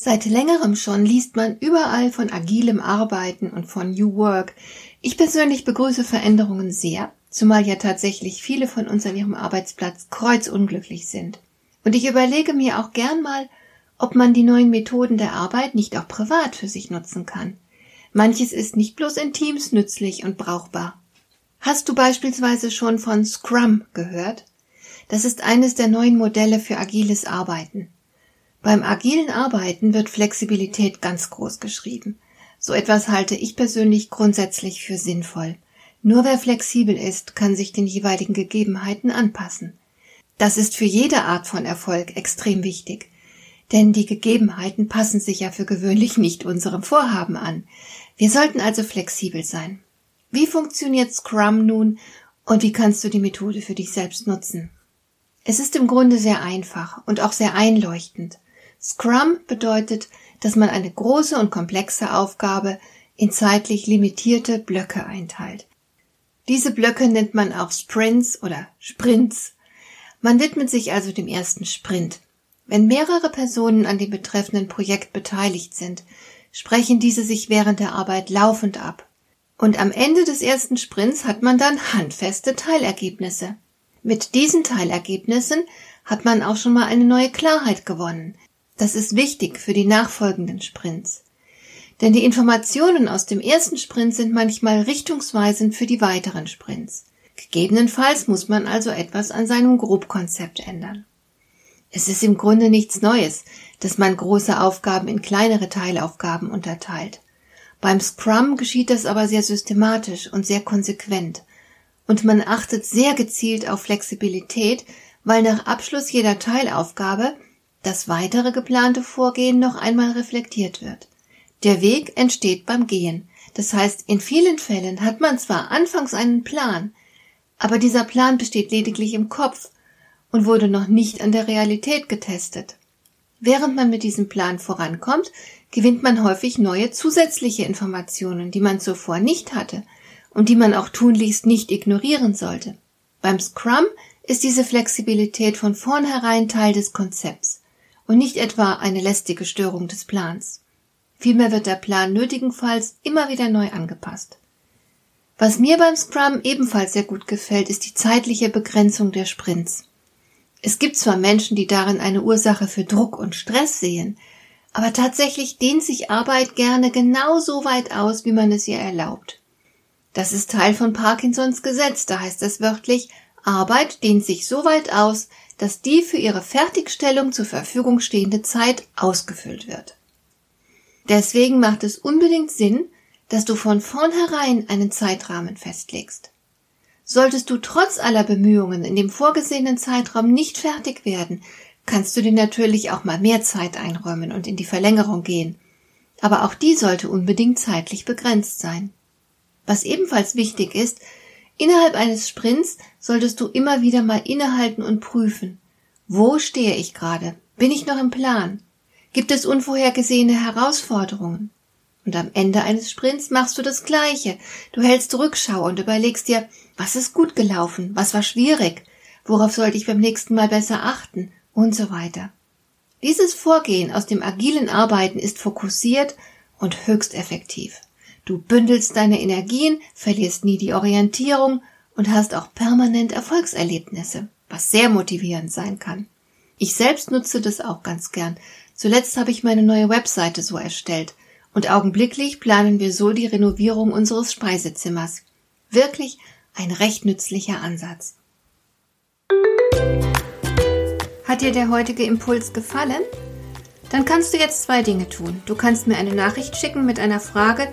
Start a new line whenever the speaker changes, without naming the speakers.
Seit längerem schon liest man überall von agilem Arbeiten und von New Work. Ich persönlich begrüße Veränderungen sehr, zumal ja tatsächlich viele von uns an ihrem Arbeitsplatz kreuzunglücklich sind. Und ich überlege mir auch gern mal, ob man die neuen Methoden der Arbeit nicht auch privat für sich nutzen kann. Manches ist nicht bloß in Teams nützlich und brauchbar. Hast du beispielsweise schon von Scrum gehört? Das ist eines der neuen Modelle für agiles Arbeiten. Beim agilen Arbeiten wird Flexibilität ganz groß geschrieben. So etwas halte ich persönlich grundsätzlich für sinnvoll. Nur wer flexibel ist, kann sich den jeweiligen Gegebenheiten anpassen. Das ist für jede Art von Erfolg extrem wichtig. Denn die Gegebenheiten passen sich ja für gewöhnlich nicht unserem Vorhaben an. Wir sollten also flexibel sein. Wie funktioniert Scrum nun und wie kannst du die Methode für dich selbst nutzen? Es ist im Grunde sehr einfach und auch sehr einleuchtend. Scrum bedeutet, dass man eine große und komplexe Aufgabe in zeitlich limitierte Blöcke einteilt. Diese Blöcke nennt man auch Sprints oder Sprints. Man widmet sich also dem ersten Sprint. Wenn mehrere Personen an dem betreffenden Projekt beteiligt sind, sprechen diese sich während der Arbeit laufend ab. Und am Ende des ersten Sprints hat man dann handfeste Teilergebnisse. Mit diesen Teilergebnissen hat man auch schon mal eine neue Klarheit gewonnen, das ist wichtig für die nachfolgenden Sprints. Denn die Informationen aus dem ersten Sprint sind manchmal richtungsweisend für die weiteren Sprints. Gegebenenfalls muss man also etwas an seinem Grobkonzept ändern. Es ist im Grunde nichts Neues, dass man große Aufgaben in kleinere Teilaufgaben unterteilt. Beim Scrum geschieht das aber sehr systematisch und sehr konsequent. Und man achtet sehr gezielt auf Flexibilität, weil nach Abschluss jeder Teilaufgabe das weitere geplante Vorgehen noch einmal reflektiert wird. Der Weg entsteht beim Gehen. Das heißt, in vielen Fällen hat man zwar anfangs einen Plan, aber dieser Plan besteht lediglich im Kopf und wurde noch nicht an der Realität getestet. Während man mit diesem Plan vorankommt, gewinnt man häufig neue zusätzliche Informationen, die man zuvor nicht hatte und die man auch tunlichst nicht ignorieren sollte. Beim Scrum ist diese Flexibilität von vornherein Teil des Konzepts und nicht etwa eine lästige Störung des Plans. Vielmehr wird der Plan nötigenfalls immer wieder neu angepasst. Was mir beim Scrum ebenfalls sehr gut gefällt, ist die zeitliche Begrenzung der Sprints. Es gibt zwar Menschen, die darin eine Ursache für Druck und Stress sehen, aber tatsächlich dehnt sich Arbeit gerne genau so weit aus, wie man es ihr erlaubt. Das ist Teil von Parkinsons Gesetz, da heißt es wörtlich, Arbeit dehnt sich so weit aus, dass die für ihre Fertigstellung zur Verfügung stehende Zeit ausgefüllt wird. Deswegen macht es unbedingt Sinn, dass du von vornherein einen Zeitrahmen festlegst. Solltest du trotz aller Bemühungen in dem vorgesehenen Zeitraum nicht fertig werden, kannst du dir natürlich auch mal mehr Zeit einräumen und in die Verlängerung gehen. Aber auch die sollte unbedingt zeitlich begrenzt sein. Was ebenfalls wichtig ist, Innerhalb eines Sprints solltest du immer wieder mal innehalten und prüfen. Wo stehe ich gerade? Bin ich noch im Plan? Gibt es unvorhergesehene Herausforderungen? Und am Ende eines Sprints machst du das Gleiche. Du hältst Rückschau und überlegst dir, was ist gut gelaufen, was war schwierig, worauf sollte ich beim nächsten Mal besser achten und so weiter. Dieses Vorgehen aus dem agilen Arbeiten ist fokussiert und höchst effektiv. Du bündelst deine Energien, verlierst nie die Orientierung und hast auch permanent Erfolgserlebnisse, was sehr motivierend sein kann. Ich selbst nutze das auch ganz gern. Zuletzt habe ich meine neue Webseite so erstellt und augenblicklich planen wir so die Renovierung unseres Speisezimmers. Wirklich ein recht nützlicher Ansatz. Hat dir der heutige Impuls gefallen? Dann kannst du jetzt zwei Dinge tun. Du kannst mir eine Nachricht schicken mit einer Frage,